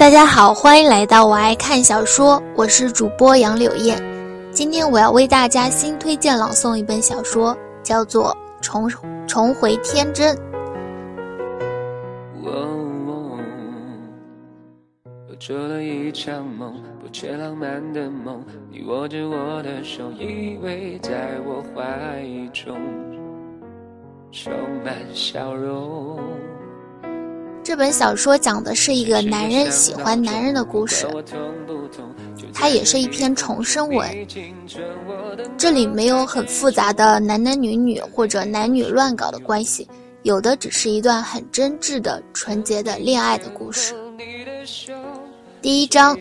大家好，欢迎来到我爱看小说，我是主播杨柳燕。今天我要为大家新推荐朗诵一本小说，叫做《重重回天真》。又做了一场梦，不切浪漫的梦。你握着我的手，依偎在我怀中，充满笑容。这本小说讲的是一个男人喜欢男人的故事，它也是一篇重生文。这里没有很复杂的男男女女或者男女乱搞的关系，有的只是一段很真挚的、纯洁的恋爱的故事。第一章。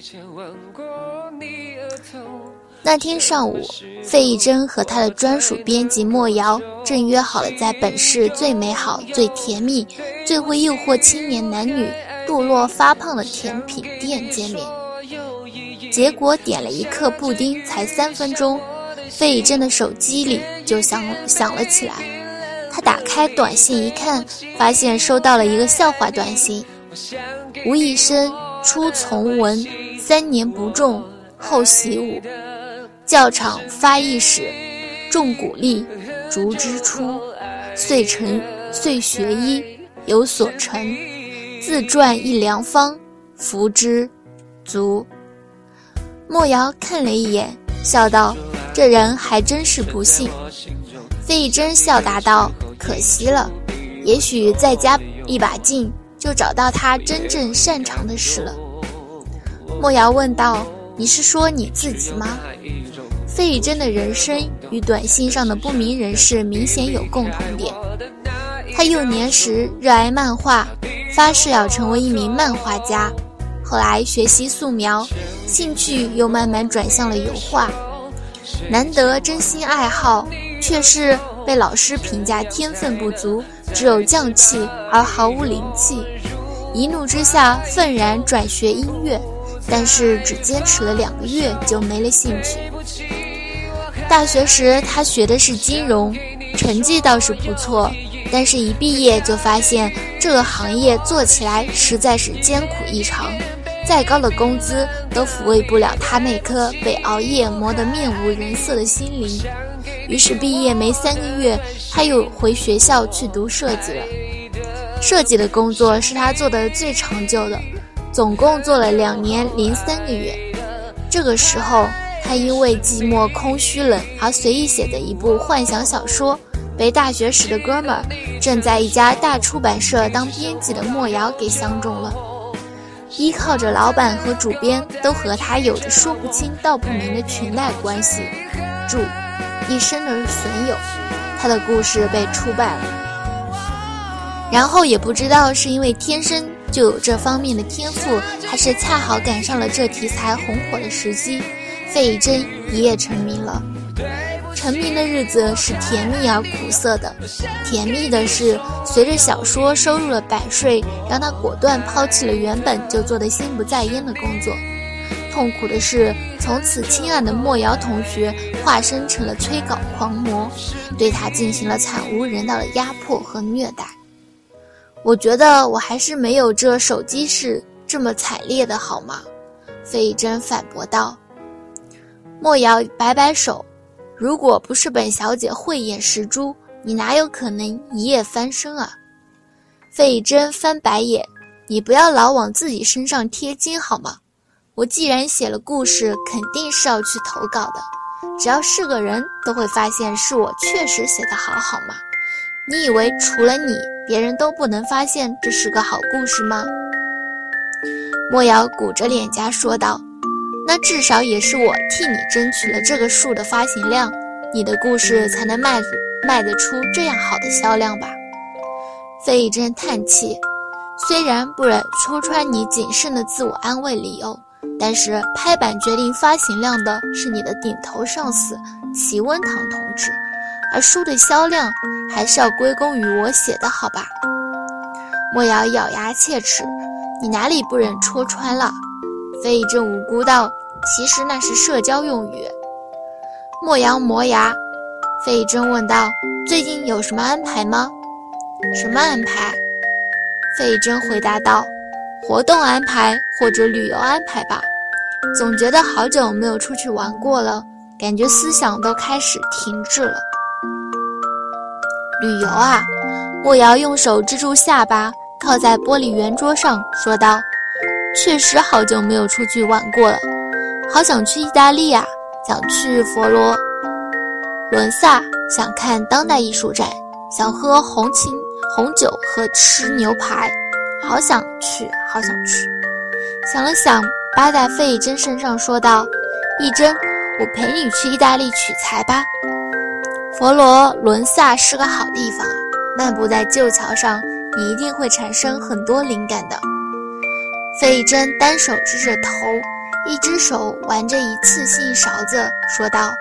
那天上午，费玉珍和他的专属编辑莫瑶正约好了在本市最美好、最甜蜜、最会诱惑青年男女堕落发胖的甜品店见面。结果点了一克布丁，才三分钟，费玉珍的手机里就响响了起来。他打开短信一看，发现收到了一个笑话短信：吴一生初从文，三年不中，后习武。教场发一矢，众鼓励，竹之出，遂成遂学医，有所成。自传一良方，服之，足。莫瑶看了一眼，笑道：“这人还真是不幸。”费真笑答道：“可惜了，也许再加一把劲，就找到他真正擅长的事了。”莫瑶问道：“你是说你自己吗？”费玉珍的人生与短信上的不明人士明显有共同点。他幼年时热爱漫画，发誓要成为一名漫画家。后来学习素描，兴趣又慢慢转向了油画。难得真心爱好，却是被老师评价天分不足，只有匠气而毫无灵气。一怒之下，愤然转学音乐，但是只坚持了两个月就没了兴趣。大学时，他学的是金融，成绩倒是不错，但是一毕业就发现这个行业做起来实在是艰苦异常，再高的工资都抚慰不了他那颗被熬夜磨得面无人色的心灵。于是毕业没三个月，他又回学校去读设计了。设计的工作是他做的最长久的，总共做了两年零三个月。这个时候。他因为寂寞、空虚、冷而随意写的一部幻想小说，被大学时的哥们儿正在一家大出版社当编辑的莫瑶给相中了。依靠着老板和主编都和他有着说不清道不明的裙带关系，注一生的损友，他的故事被出版了。然后也不知道是因为天生就有这方面的天赋，还是恰好赶上了这题材红火的时机。费以真一夜成名了，成名的日子是甜蜜而苦涩的。甜蜜的是，随着小说收入了版税，让他果断抛弃了原本就做的心不在焉的工作；痛苦的是，从此亲爱的莫瑶同学化身成了催稿狂魔，对他进行了惨无人道的压迫和虐待。我觉得我还是没有这手机是这么惨烈的好吗？费以真反驳道。莫瑶摆摆手，如果不是本小姐慧眼识珠，你哪有可能一夜翻身啊？费以真翻白眼，你不要老往自己身上贴金好吗？我既然写了故事，肯定是要去投稿的，只要是个人都会发现是我确实写得好好吗？你以为除了你，别人都不能发现这是个好故事吗？莫瑶鼓着脸颊说道。那至少也是我替你争取了这个数的发行量，你的故事才能卖卖得出这样好的销量吧？费一真叹气，虽然不忍戳穿你谨慎的自我安慰理由，但是拍板决定发行量的是你的顶头上司齐温堂同志，而书的销量还是要归功于我写的好吧？莫瑶咬牙切齿，你哪里不忍戳穿了？费一真无辜道。其实那是社交用语。莫阳磨牙，费真问道：“最近有什么安排吗？”“什么安排？”费真回答道：“活动安排或者旅游安排吧。总觉得好久没有出去玩过了，感觉思想都开始停滞了。旅游啊！莫瑶用手支住下巴，靠在玻璃圆桌上，说道：“确实好久没有出去玩过了，好想去意大利啊！想去佛罗伦萨，想看当代艺术展，想喝红琴红酒和吃牛排，好想去，好想去。”想了想，扒在费一珍身上，说道：“一珍，我陪你去意大利取材吧。佛罗伦萨是个好地方啊。”漫步在旧桥上，你一定会产生很多灵感的。费珍单手支着头，一只手玩着一次性勺子，说道：“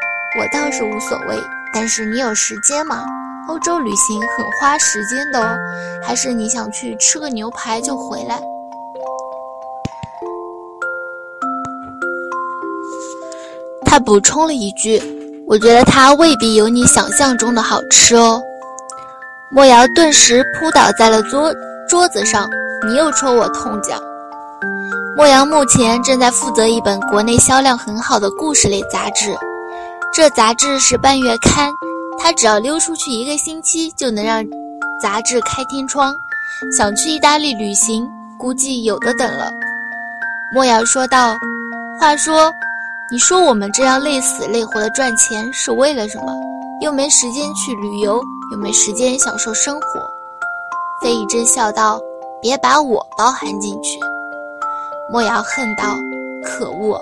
我倒是无所谓，但是你有时间吗？欧洲旅行很花时间的哦，还是你想去吃个牛排就回来？”他补充了一句：“我觉得它未必有你想象中的好吃哦。”莫瑶顿时扑倒在了桌桌子上，你又戳我痛脚。莫瑶目前正在负责一本国内销量很好的故事类杂志，这杂志是半月刊，他只要溜出去一个星期就能让杂志开天窗。想去意大利旅行，估计有的等了。莫瑶说道：“话说，你说我们这样累死累活的赚钱是为了什么？又没时间去旅游。”又没时间享受生活？费以真笑道：“别把我包含进去。”莫瑶恨道：“可恶！”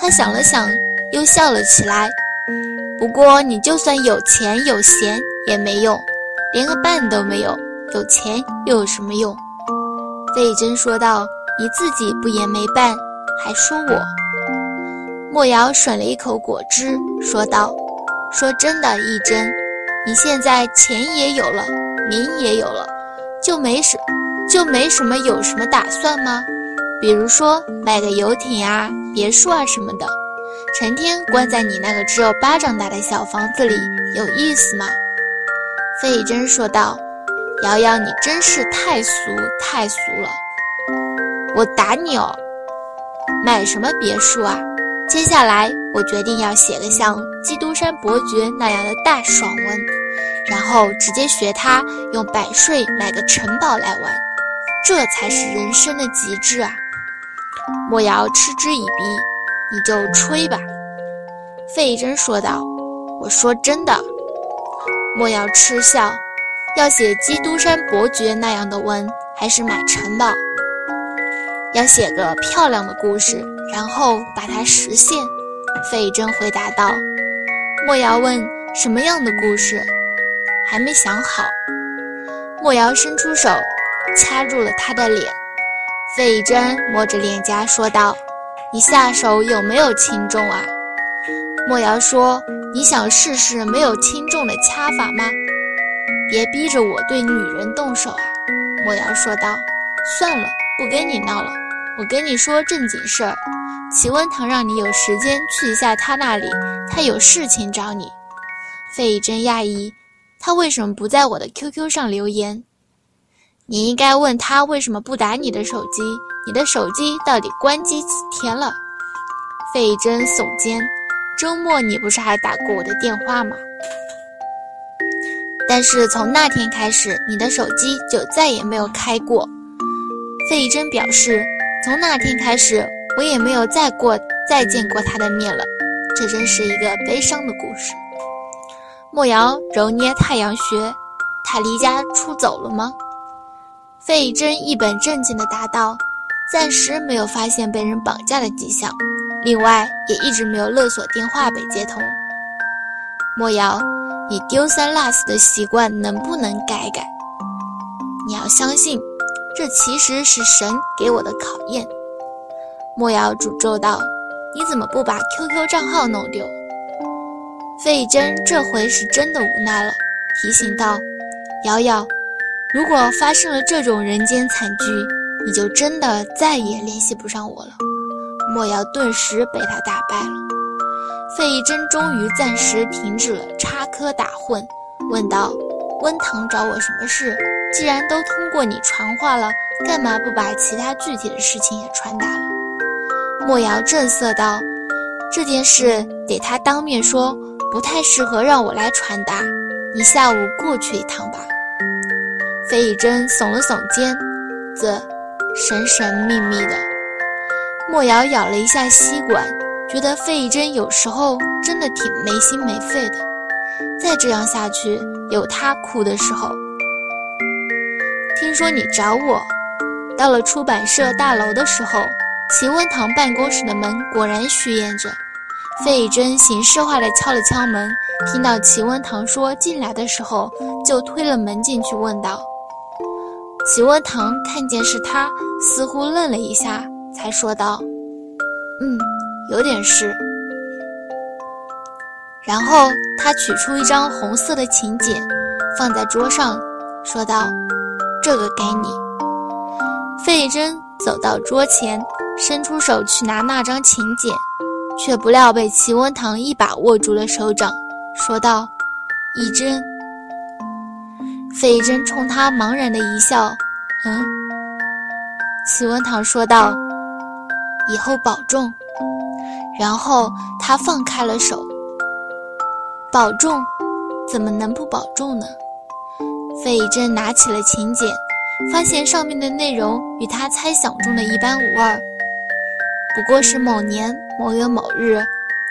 他想了想，又笑了起来。不过你就算有钱有闲也没用，连个伴都没有，有钱又有什么用？费以真说道：“你自己不也没伴，还说我？”莫瑶吮了一口果汁，说道：“说真的，一真。”你现在钱也有了，名也有了，就没什就没什么有什么打算吗？比如说买个游艇啊、别墅啊什么的，成天关在你那个只有巴掌大的小房子里，有意思吗？费珍说道：“瑶瑶，你真是太俗太俗了，我打你哦！买什么别墅啊？接下来我决定要写个像《基督山伯爵》那样的大爽文。”然后直接学他用百税买个城堡来玩，这才是人生的极致啊！莫瑶嗤之以鼻，你就吹吧。费真说道：“我说真的。”莫瑶嗤笑：“要写基督山伯爵那样的文，还是买城堡？要写个漂亮的故事，然后把它实现。”费真回答道。莫瑶问：“什么样的故事？”还没想好，莫瑶伸出手，掐住了他的脸。费真摸着脸颊说道：“你下手有没有轻重啊？”莫瑶说：“你想试试没有轻重的掐法吗？”别逼着我对女人动手啊！莫瑶说道：“算了，不跟你闹了。我跟你说正经事儿，齐温堂让你有时间去一下他那里，他有事情找你。”费真讶异。他为什么不在我的 QQ 上留言？你应该问他为什么不打你的手机？你的手机到底关机几天了？费真耸肩，周末你不是还打过我的电话吗？但是从那天开始，你的手机就再也没有开过。费真表示，从那天开始，我也没有再过再见过他的面了。这真是一个悲伤的故事。莫瑶揉捏太阳穴，他离家出走了吗？费真一本正经地答道：“暂时没有发现被人绑架的迹象，另外也一直没有勒索电话被接通。”莫瑶，你丢三落四的习惯能不能改改？你要相信，这其实是神给我的考验。莫瑶诅咒道：“你怎么不把 QQ 账号弄丢？”费真这回是真的无奈了，提醒道：“瑶瑶，如果发生了这种人间惨剧，你就真的再也联系不上我了。”莫瑶顿时被他打败了。费真终于暂时停止了插科打诨，问道：“温堂找我什么事？既然都通过你传话了，干嘛不把其他具体的事情也传达了？莫瑶正色道：“这件事得他当面说，不太适合让我来传达。你下午过去一趟吧。”费以真耸了耸肩，啧神神秘秘的。莫瑶咬了一下吸管，觉得费以真有时候真的挺没心没肺的。再这样下去，有他哭的时候。听说你找我，到了出版社大楼的时候，齐文堂办公室的门果然虚掩着。费以真形式化的敲了敲门，听到齐文堂说进来的时候，就推了门进去，问道：“齐文堂看见是他，似乎愣了一下，才说道：‘嗯，有点事。’然后他取出一张红色的请柬，放在桌上，说道。”这个给你。费真走到桌前，伸出手去拿那张请柬，却不料被齐文堂一把握住了手掌，说道：“一真。”费珍冲他茫然的一笑：“嗯。”齐文堂说道：“以后保重。”然后他放开了手。保重，怎么能不保重呢？费以真拿起了请柬，发现上面的内容与他猜想中的一般无二，不过是某年某月某日，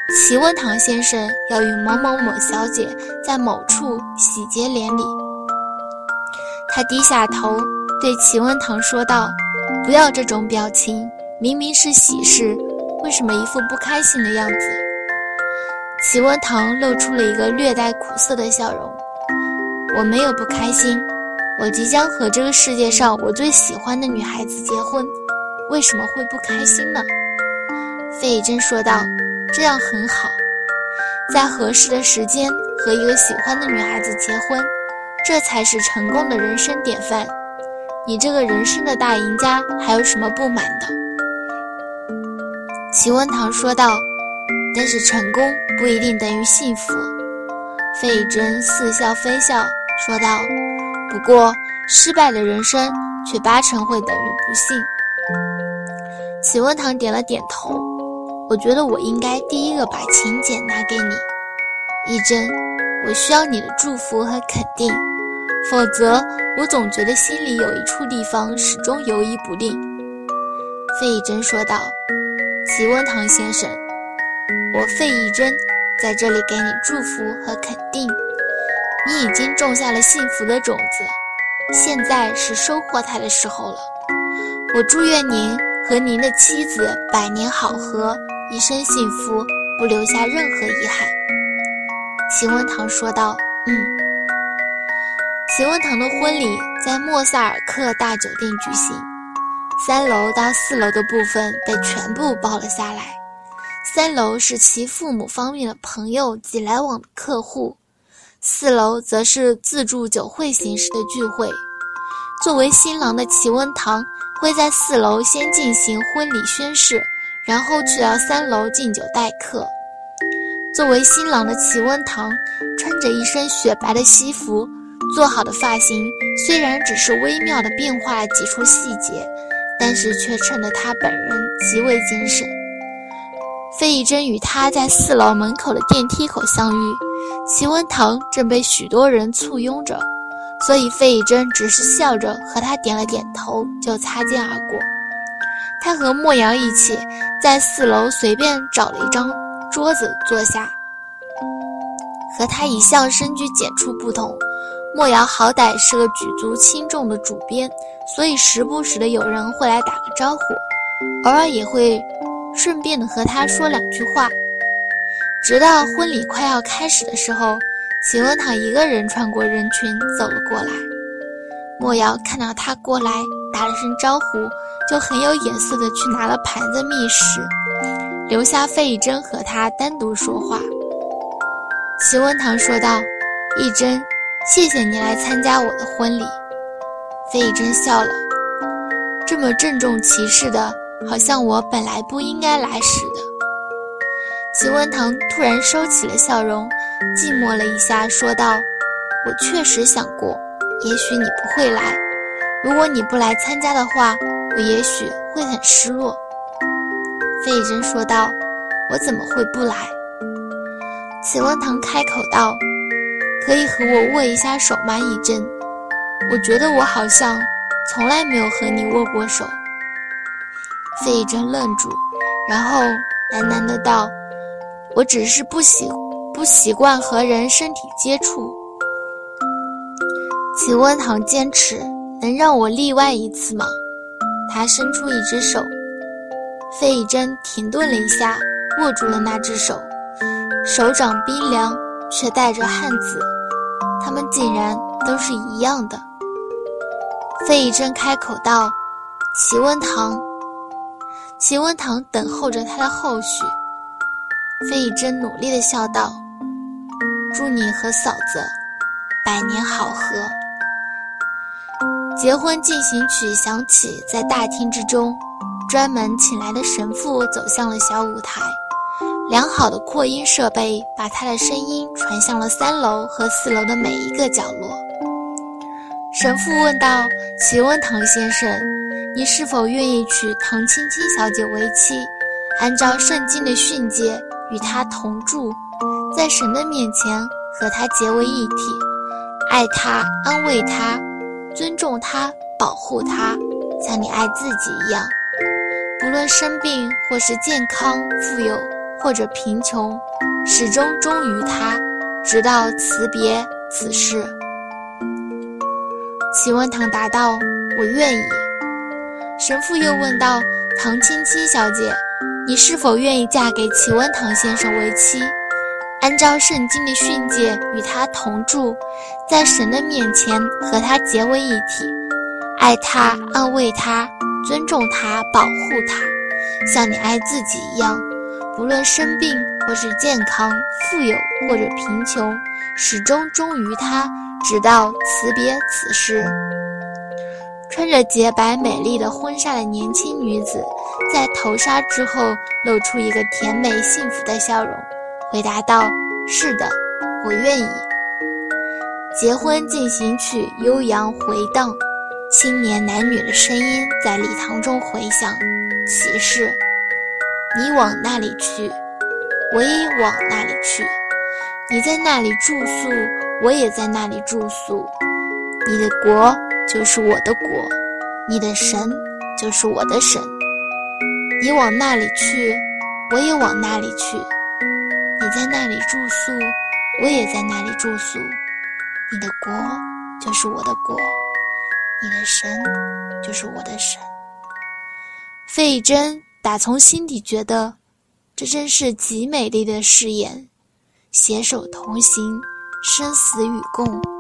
齐文堂先生要与某某某小姐在某处喜结连理。他低下头对齐文堂说道：“不要这种表情，明明是喜事，为什么一副不开心的样子？”齐文堂露出了一个略带苦涩的笑容。我没有不开心，我即将和这个世界上我最喜欢的女孩子结婚，为什么会不开心呢？费以真说道：“这样很好，在合适的时间和一个喜欢的女孩子结婚，这才是成功的人生典范。你这个人生的大赢家，还有什么不满的？”齐文堂说道：“但是成功不一定等于幸福。”费以真似笑非笑。说道：“不过，失败的人生却八成会等于不幸。”齐文堂点了点头。我觉得我应该第一个把请柬拿给你，一真。我需要你的祝福和肯定，否则我总觉得心里有一处地方始终犹疑不定。”费义珍说道：“齐文堂先生，我费义珍在这里给你祝福和肯定。”你已经种下了幸福的种子，现在是收获它的时候了。我祝愿您和您的妻子百年好合，一生幸福，不留下任何遗憾。”秦文堂说道。“嗯。”齐文堂的婚礼在莫萨尔克大酒店举行，三楼到四楼的部分被全部包了下来。三楼是其父母方面的朋友及来往的客户。四楼则是自助酒会形式的聚会，作为新郎的齐文堂会在四楼先进行婚礼宣誓，然后去到三楼敬酒待客。作为新郎的齐文堂穿着一身雪白的西服，做好的发型虽然只是微妙的变化了几处细节，但是却衬得他本人极为精神。费以真与他在四楼门口的电梯口相遇。齐文堂正被许多人簇拥着，所以费以真只是笑着和他点了点头，就擦肩而过。他和莫瑶一起在四楼随便找了一张桌子坐下。和他一向深居简出不同，莫瑶好歹是个举足轻重的主编，所以时不时的有人会来打个招呼，偶尔也会顺便的和他说两句话。直到婚礼快要开始的时候，齐文堂一个人穿过人群走了过来。莫瑶看到他过来，打了声招呼，就很有眼色的去拿了盘子觅食，留下费以真和他单独说话。齐文堂说道：“一珍，谢谢你来参加我的婚礼。”费以真笑了，这么郑重其事的，好像我本来不应该来似的。齐文堂突然收起了笑容，寂寞了一下，说道：“我确实想过，也许你不会来，如果你不来参加的话，我也许会很失落。”费以真说道：“我怎么会不来？”齐文堂开口道：“可以和我握一下手吗，以真？我觉得我好像从来没有和你握过手。”费以真愣住，然后喃喃的道：“我只是不喜不习惯和人身体接触。”齐温堂坚持：“能让我例外一次吗？”他伸出一只手。费以真停顿了一下，握住了那只手，手掌冰凉，却带着汗渍，他们竟然都是一样的。费以真开口道：“齐温堂。”齐温堂等候着他的后续。费以真努力的笑道：“祝你和嫂子百年好合。”结婚进行曲响起，在大厅之中。专门请来的神父走向了小舞台，良好的扩音设备把他的声音传向了三楼和四楼的每一个角落。神父问道：“齐温堂先生，你是否愿意娶唐青青小姐为妻，按照圣经的训诫与她同住，在神的面前和她结为一体，爱她、安慰她、尊重她、保护她，像你爱自己一样？”不论生病或是健康，富有或者贫穷，始终忠于他，直到辞别此世。齐文堂答道：“我愿意。”神父又问道：“唐青青小姐，你是否愿意嫁给齐文堂先生为妻，按照圣经的训诫与他同住，在神的面前和他结为一体，爱他，安慰他？”尊重他，保护他，像你爱自己一样。不论生病或是健康，富有或者贫穷，始终忠于他，直到辞别此世。穿着洁白美丽的婚纱的年轻女子，在头纱之后露出一个甜美幸福的笑容，回答道：“是的，我愿意。”结婚进行曲悠扬回荡。青年男女的声音在礼堂中回响，启示：你往那里去，我也往那里去；你在那里住宿，我也在那里住宿。你的国就是我的国，你的神就是我的神。你往那里去，我也往那里去；你在那里住宿，我也在那里住宿。你的国就是我的国。你的神就是我的神。费真打从心底觉得，这真是极美丽的誓言，携手同行，生死与共。